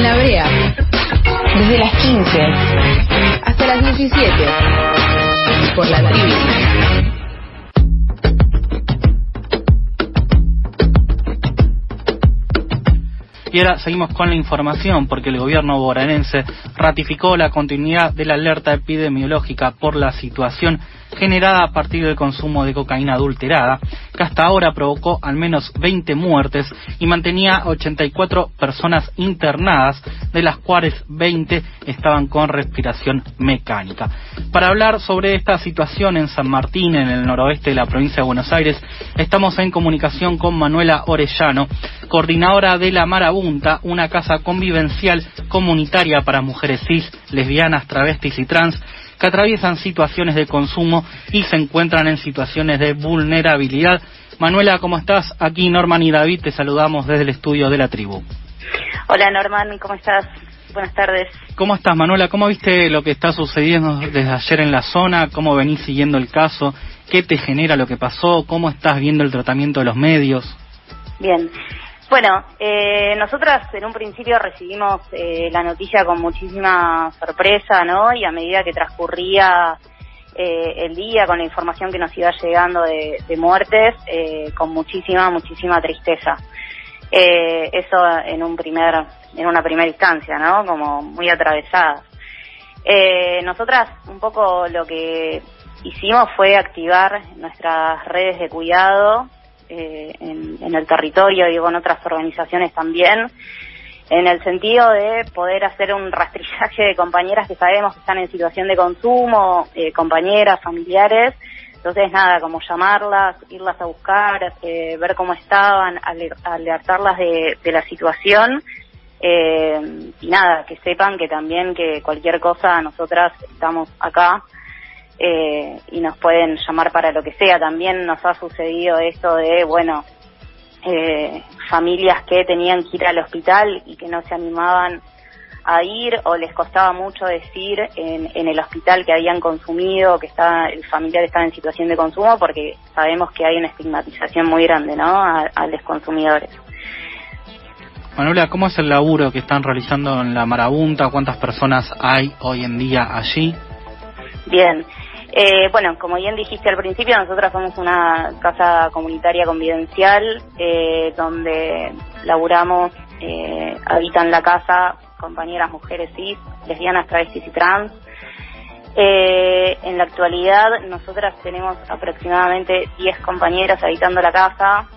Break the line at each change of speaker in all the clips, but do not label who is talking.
En la brea. Desde las 15 hasta las 17. Por la tribu.
Y ahora seguimos con la información porque el gobierno bonaerense ratificó la continuidad de la alerta epidemiológica por la situación generada a partir del consumo de cocaína adulterada, que hasta ahora provocó al menos 20 muertes y mantenía 84 personas internadas, de las cuales 20 estaban con respiración mecánica. Para hablar sobre esta situación en San Martín, en el noroeste de la provincia de Buenos Aires, estamos en comunicación con Manuela Orellano, coordinadora de La Marabunta, una casa convivencial comunitaria para mujeres cis, lesbianas, travestis y trans, que atraviesan situaciones de consumo y se encuentran en situaciones de vulnerabilidad. Manuela, ¿cómo estás? Aquí Norman y David te saludamos desde el estudio de la tribu.
Hola Norman, ¿cómo estás? Buenas tardes.
¿Cómo estás, Manuela? ¿Cómo viste lo que está sucediendo desde ayer en la zona? ¿Cómo venís siguiendo el caso? ¿Qué te genera lo que pasó? ¿Cómo estás viendo el tratamiento de los medios?
Bien, bueno, eh, nosotras en un principio recibimos eh, la noticia con muchísima sorpresa, ¿no? Y a medida que transcurría eh, el día con la información que nos iba llegando de, muertes, eh, con muchísima, muchísima tristeza. Eh, eso en un primer, en una primera instancia, ¿no? Como muy atravesada. nosotras un poco lo que hicimos fue activar nuestras redes de cuidado eh, en, el territorio y con otras organizaciones también, en el sentido de poder hacer un rastrillaje de compañeras que sabemos que están en situación de consumo, eh, compañeras, familiares. Entonces, nada, como llamarlas, irlas a buscar, eh, ver cómo estaban, alertarlas de, de la situación. y nada, que sepan que también que cualquier cosa nosotras estamos acá eh, y nos pueden llamar para lo que sea. También nos ha sucedido esto de, bueno, eh, familias que tenían que ir al hospital y que no se animaban a ir o les costaba mucho decir en, en el hospital que habían consumido, que estaba, el familiar estaba en situación de consumo, porque sabemos que hay una estigmatización muy grande, ¿no?, a, a los consumidores.
Manuela, ¿cómo es el laburo que están realizando en la Marabunta? ¿Cuántas personas hay hoy en día allí?
Bien, eh, bueno, como bien dijiste al principio, nosotros somos una casa comunitaria convivencial eh, donde laburamos, eh, habitan la casa compañeras mujeres cis, lesbianas, travestis y trans. Eh, en la actualidad, nosotras tenemos aproximadamente 10 compañeras habitando la casa,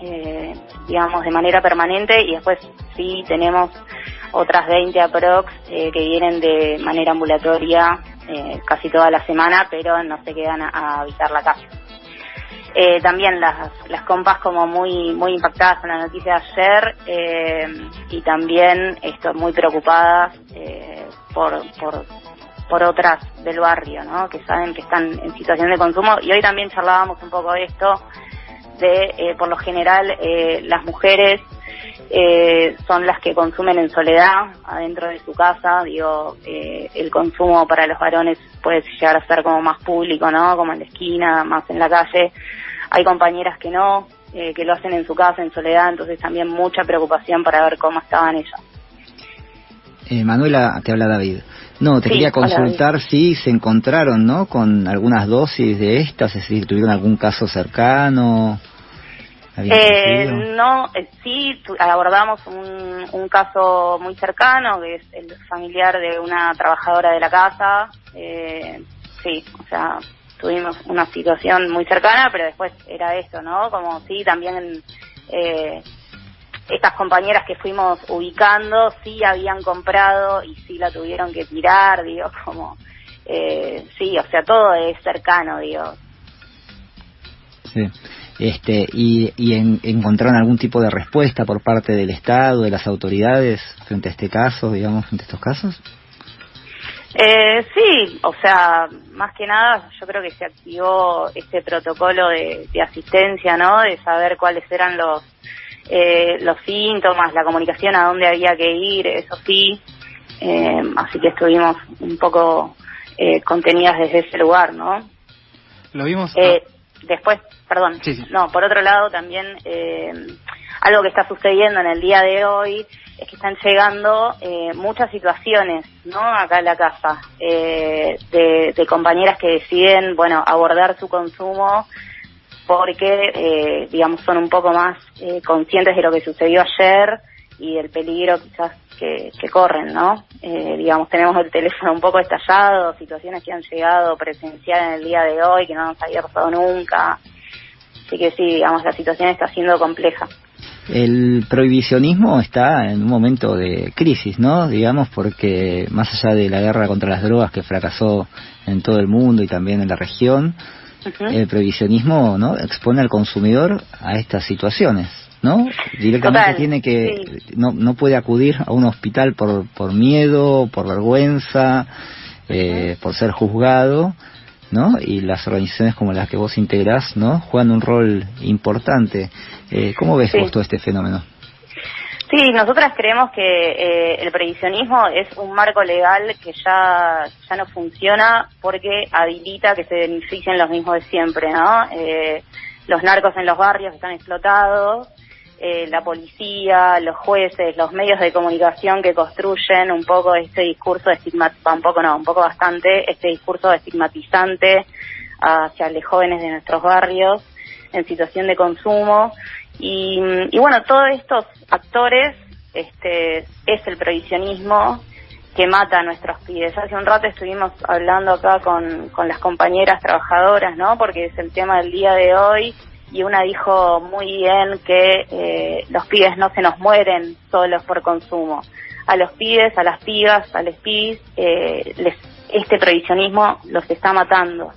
eh, digamos, de manera permanente y después sí tenemos otras 20 aprox eh, que vienen de manera ambulatoria eh, casi toda la semana, pero no se quedan a, habitar la casa. Eh, también las, las compas como muy muy impactadas con la noticia de ayer eh, y también esto muy preocupadas eh, por, por por otras del barrio, ¿no? Que saben que están en situación de consumo y hoy también charlábamos un poco de esto de eh, por lo general eh, las mujeres eh, son las que consumen en soledad adentro de su casa. Digo, eh, el consumo para los varones puede llegar a ser como más público, ¿no? Como en la esquina, más en la calle. Hay compañeras que no, eh, que lo hacen en su casa, en soledad, entonces también mucha preocupación para ver cómo estaban ellas.
Eh, Manuela, te habla David. No, te
Sí,
quería
hola,
consultar si se encontraron, ¿no? Con algunas dosis de estas, es decir, tuvieron algún caso cercano. ¿Habían
Eh, no, eh, sí, tu- abordamos un, un caso muy cercano, que es el familiar de una trabajadora de la casa. Eh, sí, o sea, tuvimos una situación muy cercana, pero después era esto, ¿no? Como sí, también eh, estas compañeras que fuimos ubicando, sí habían comprado y sí la tuvieron que tirar, digo, como... Eh, sí, o sea, todo es cercano, digo.
Sí. Este, ¿Y, y en- encontraron algún tipo de respuesta por parte del Estado, de las autoridades, frente a este caso, digamos, frente a estos casos?
Eh, sí, o sea, más que nada yo creo que se activó este protocolo de, de asistencia, ¿no? De saber cuáles eran los eh, los síntomas, la comunicación, a dónde había que ir, eso sí. Eh, así que estuvimos un poco eh, contenidas desde ese lugar, ¿no?
Lo vimos.
Eh, después, perdón,
Sí, sí.
no, por otro lado también eh, algo que está sucediendo en el día de hoy es que están llegando eh, muchas situaciones, ¿no? Acá en la casa, eh, de, compañeras que deciden, bueno, abordar su consumo porque, eh, digamos, son un poco más conscientes de lo que sucedió ayer y el peligro quizás que, corren, ¿no? digamos, tenemos el teléfono un poco estallado, situaciones que han llegado presencial en el día de hoy que no nos había pasado nunca. Así que sí, digamos, la situación está siendo compleja.
El prohibicionismo está en un momento de crisis, ¿no? Digamos, porque más allá de la guerra contra las drogas que fracasó en todo el mundo y también en la región, el prohibicionismo, ¿no? Expone al consumidor a estas situaciones, ¿no? Directamente tiene que no no puede acudir a un hospital por por miedo, por vergüenza, eh, por ser juzgado ¿no? Y las organizaciones como las que vos integrás, ¿no? Juegan un rol importante. Eh, ¿Cómo ves vos todo este fenómeno?
Sí, nosotras creemos que eh, el previsionismo es un marco legal que ya, ya no funciona porque habilita que se beneficien los mismos de siempre, ¿no? Eh, los narcos en los barrios están explotados, eh, la policía, los jueces, los medios de comunicación que construyen un poco este discurso estigmatizante, un poco no, un poco bastante, este discurso estigmatizante hacia los jóvenes de nuestros barrios en situación de consumo. Y, bueno, todos estos actores este, es el prohibicionismo que mata a nuestros pibes. Hace un rato estuvimos hablando acá con, con las compañeras trabajadoras, ¿no? Porque es el tema del día de hoy y una dijo muy bien que eh, los pibes no se nos mueren solos por consumo. A los pibes, a las pibas, a los pibes, eh, les, este prohibicionismo los está matando.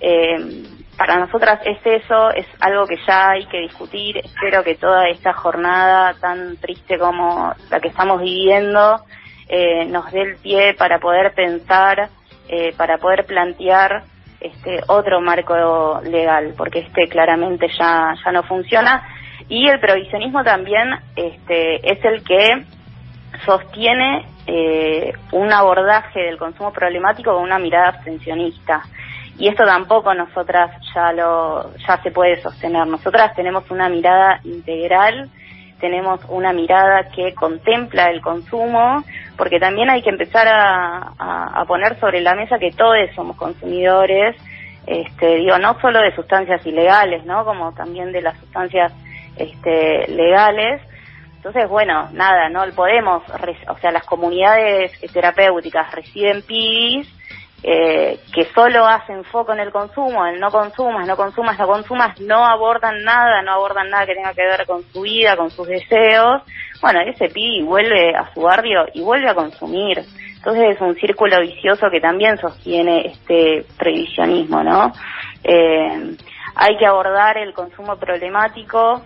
Eh, para nosotras es eso, es algo que ya hay que discutir. Espero que toda esta jornada tan triste como la que estamos viviendo nos dé el pie para poder pensar, para poder plantear este otro marco legal, porque este claramente ya, ya no funciona. Y el provisionismo también este, es el que sostiene eh, un abordaje del consumo problemático con una mirada abstencionista. Y esto tampoco nosotras ya lo ya se puede sostener. Nosotras tenemos una mirada integral tenemos una mirada que contempla el consumo, porque también hay que empezar a, poner sobre la mesa que todos somos consumidores, este, digo, no solo de sustancias ilegales, ¿no? Como también de las sustancias este, legales. Entonces, bueno, nada, no podemos, o sea, las comunidades terapéuticas reciben PIS eh, que solo hacen foco en el consumo, en no consumas, no consumas, no consumas, no abordan nada, no abordan nada que tenga que ver con su vida, con sus deseos, bueno, ese pibe vuelve a su barrio y vuelve a consumir. Entonces es un círculo vicioso que también sostiene este previsionismo, ¿no? Eh, hay que abordar el consumo problemático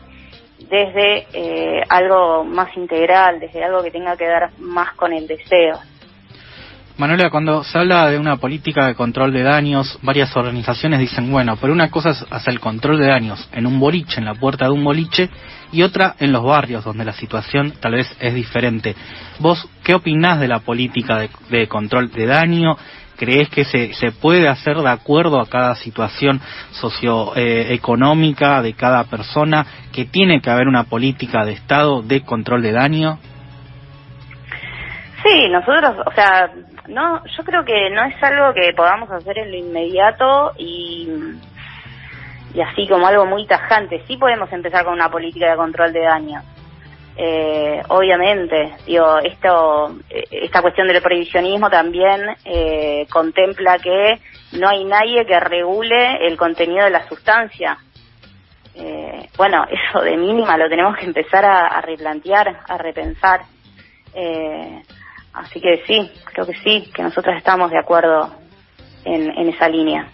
desde eh, algo más integral, desde algo que tenga que ver más con el deseo.
Manuela, cuando se habla de una política de control de daños, varias organizaciones dicen, bueno, pero una cosa es hacer el control de daños en un boliche, en la puerta de un boliche, y otra en los barrios, donde la situación tal vez es diferente. ¿Vos qué opinás de la política de, control de daño? ¿Crees que se, se, puede hacer de acuerdo a cada situación socioeconómica de cada persona? ¿Que tiene que haber una política de Estado de control de daño?
Sí, nosotros, o sea, no, yo creo que no es algo que podamos hacer en lo inmediato y, así como algo muy tajante. Sí podemos empezar con una política de control de daño. Eh, obviamente, digo, esto, eh, esta cuestión del prohibicionismo también eh, contempla que no hay nadie que regule el contenido de la sustancia. Eh, bueno, eso de mínima lo tenemos que empezar a, a replantear, a repensar. Eh, Así que sí, creo que sí, que nosotros estamos de acuerdo en, en esa línea.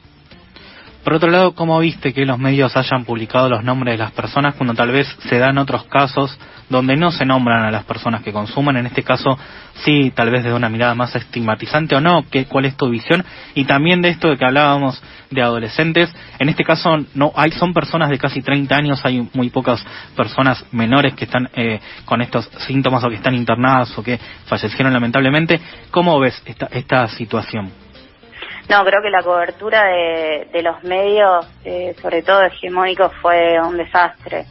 Por otro lado, ¿cómo viste que los medios hayan publicado los nombres de las personas cuando tal vez se dan otros casos donde no se nombran a las personas que consumen? En este caso, sí, tal vez desde una mirada más estigmatizante o no. ¿Qué, ¿Cuál es tu visión? Y también de esto de que hablábamos de adolescentes. En este caso, no hay son personas de casi 30 años, hay muy pocas personas menores que están eh, con estos síntomas o que están internadas o que fallecieron lamentablemente. ¿Cómo ves esta, esta situación?
No, creo que la cobertura de, los medios, eh, sobre todo hegemónicos, fue un desastre.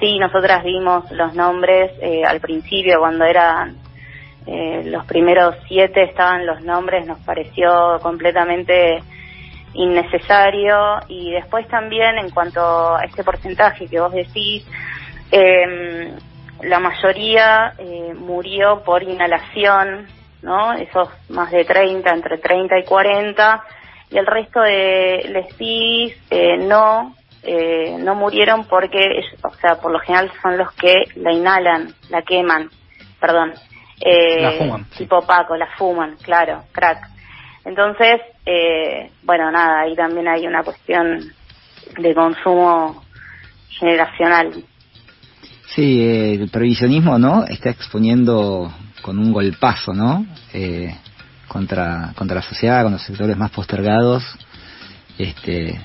sí, nosotras vimos los nombres eh, al principio, cuando eran eh, los primeros siete estaban los nombres, nos pareció completamente innecesario y después también en cuanto a este porcentaje que vos decís, eh, la mayoría eh, murió por inhalación, ¿no? Esos más de 30, entre 30 y 40, y el resto de les eh, no, eh, no murieron porque, o sea, por lo general son los que la inhalan, la queman, perdón.
Eh, la fuman.
Tipo Paco, la fuman, claro, crack. Entonces, eh, bueno, nada, ahí también hay una cuestión de consumo generacional.
Sí, eh, el previsionismo, ¿no? Está exponiendo con un golpazo, ¿no? Eh, contra, contra la sociedad, con los sectores más postergados. Este,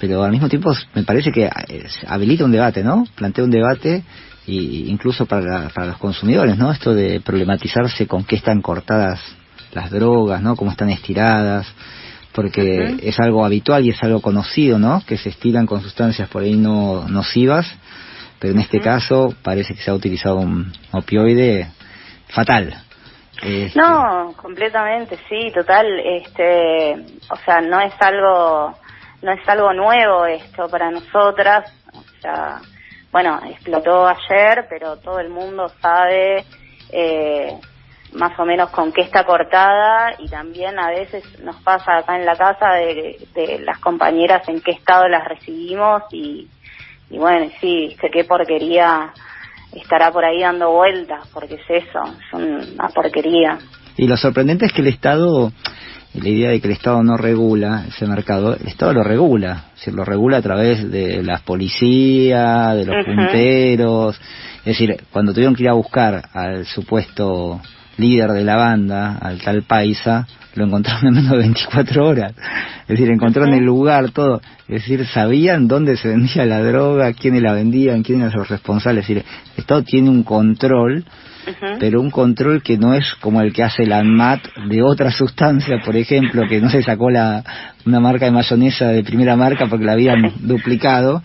pero al mismo tiempo me parece que eh, habilita un debate, ¿no? Plantea un debate y incluso para, para los consumidores, ¿no? Esto de problematizarse con qué están cortadas las drogas, ¿no? Cómo están estiradas, porque es algo habitual y es algo conocido, ¿no? Que se estiran con sustancias por ahí no nocivas pero en este caso parece que se ha utilizado un opioide fatal.
Este... No, completamente, sí, total. Este, o sea, no es algo, no es algo nuevo esto para nosotras. O sea, bueno, explotó ayer, pero todo el mundo sabe eh, más o menos con qué está cortada y también a veces nos pasa acá en la casa de, de las compañeras en qué estado las recibimos y y bueno, sí, qué porquería estará por ahí dando vueltas, porque es eso, es una porquería.
Y lo sorprendente es que el Estado, la idea de que el Estado no regula ese mercado, el Estado lo regula, se lo regula a través de las policías, de los punteros, es decir, cuando tuvieron que ir a buscar al supuesto líder de la banda, al tal Paisa, lo encontraron en menos de 24 horas. Es decir, encontraron el lugar, todo. Es decir, sabían dónde se vendía la droga, quiénes la vendían, quiénes eran los responsables. Es decir, el Estado tiene un control, pero un control que no es como el que hace la ANMAT de otra sustancia, por ejemplo, que no se sacó la, una marca de mayonesa de primera marca porque la habían duplicado,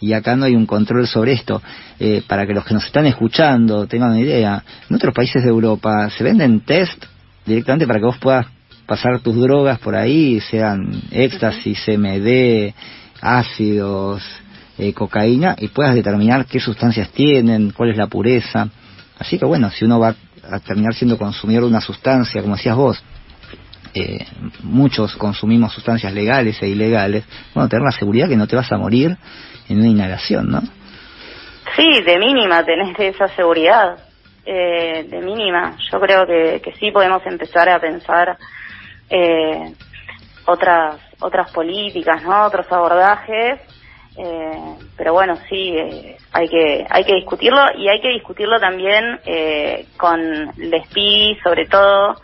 y acá no hay un control sobre esto. Eh, para que los que nos están escuchando tengan una idea, en otros países de Europa se venden test directamente para que vos puedas pasar tus drogas por ahí, sean éxtasis, CMD, ácidos, eh, cocaína, y puedas determinar qué sustancias tienen, cuál es la pureza. Así que bueno, si uno va a terminar siendo consumidor de una sustancia, como decías vos, eh, muchos consumimos sustancias legales e ilegales, bueno, tener la seguridad que no te vas a morir en una inhalación, ¿no?
Sí, de mínima tenés esa seguridad, eh, de mínima. Yo creo que, que sí podemos empezar a pensar eh, otras otras políticas, ¿no? Otros abordajes. Eh, pero bueno, sí, eh, hay que hay que discutirlo y hay que discutirlo también eh, con PI, sobre todo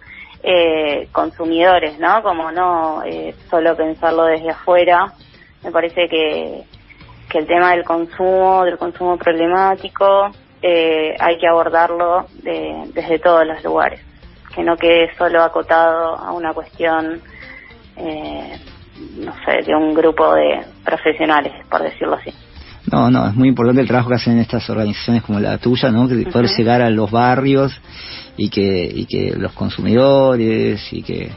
eh, consumidores, ¿no? Como no solo pensarlo desde afuera. Me parece que, que el tema del consumo, del consumo problemático, eh, hay que abordarlo de, desde todos los lugares que no quede solo acotado a una cuestión, eh, no sé, de un grupo de profesionales, por decirlo así.
No, no, es muy importante el trabajo que hacen estas organizaciones como la tuya, ¿no? Que poder llegar a los barrios y que, y que los consumidores y que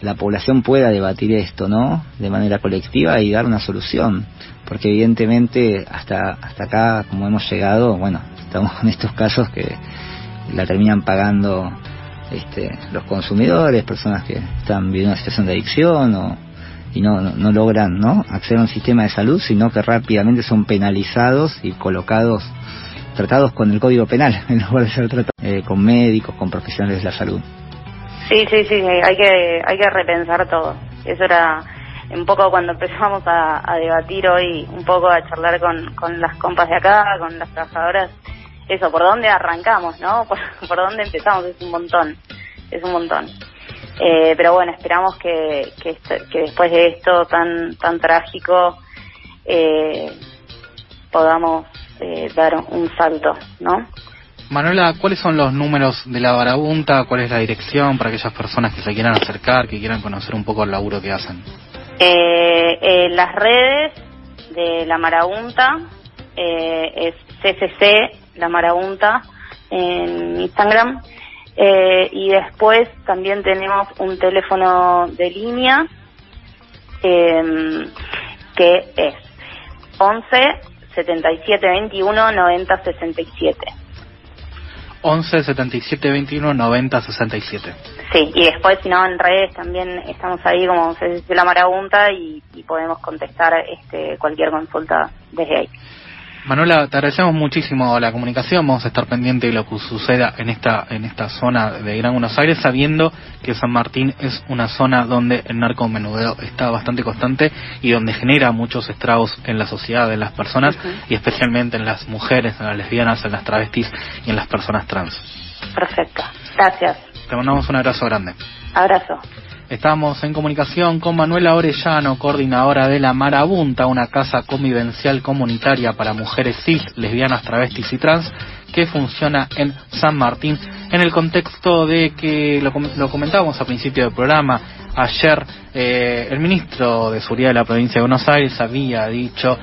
la población pueda debatir esto, ¿no? De manera colectiva y dar una solución. Porque evidentemente hasta, hasta acá, como hemos llegado, bueno, estamos con estos casos que la terminan pagando este, los consumidores, personas que están viviendo una situación de adicción o, y no, no, logran ¿no? acceder a un sistema de salud, sino que rápidamente son penalizados y colocados, tratados con el Código Penal, en lugar de ser tratados eh, con médicos, con profesionales de la salud.
Sí, sí, sí, hay que, hay que repensar todo. Eso era un poco cuando empezamos a, debatir hoy, un poco a charlar con, con las compas de acá, con las trabajadoras eso, por dónde arrancamos, ¿no? Por, por dónde empezamos, es un montón, es un montón. Eh, pero bueno, esperamos que, que, que, después de esto tan, tan trágico eh, podamos eh, dar un salto, ¿no?
Manuela, ¿cuáles son los números de la Barabunta? ¿Cuál es la dirección para aquellas personas que se quieran acercar, que quieran conocer un poco el laburo que hacen?
Eh, eh, las redes de la Marabunta eh, es CCC, la marabunta, en Instagram. Eh, y después también tenemos un teléfono de línea eh, que es 11 77 21 90 67.
11 77 21 90 67.
Sí, y después, si no, en redes también estamos ahí como se dice la marabunta y, y podemos contestar este, cualquier consulta desde ahí.
Manuela, te agradecemos muchísimo la comunicación. Vamos a estar pendientes de lo que suceda en esta en esta zona de Gran Buenos Aires, sabiendo que San Martín es una zona donde el narcomenudeo está bastante constante y donde genera muchos estragos en la sociedad, en las personas y especialmente en las mujeres, en las lesbianas, en las travestis y en las personas trans.
Perfecto. Gracias.
Te mandamos un abrazo grande.
Abrazo.
Estamos en comunicación con Manuela Orellano, coordinadora de La Marabunta, una casa convivencial comunitaria para mujeres cis, lesbianas, travestis y trans, que funciona en San Martín, en el contexto de que lo, lo comentábamos al principio del programa, ayer eh, el ministro de Seguridad de la provincia de Buenos Aires había dicho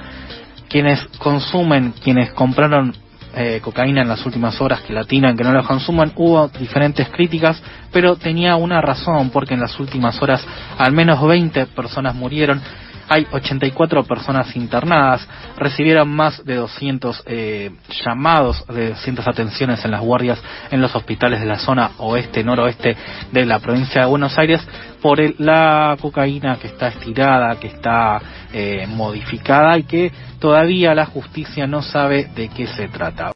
quienes consumen, quienes compraron eh, cocaína en las últimas horas que la tiran, que no la consuman, hubo diferentes críticas, pero tenía una razón, porque en las últimas horas al menos 20 personas murieron, hay 84 personas internadas, recibieron más de 200 eh, llamados, de 200 atenciones en las guardias en los hospitales de la zona oeste, noroeste de la provincia de Buenos Aires por la cocaína que está estirada, que está eh, modificada y que todavía la justicia no sabe de qué se trata.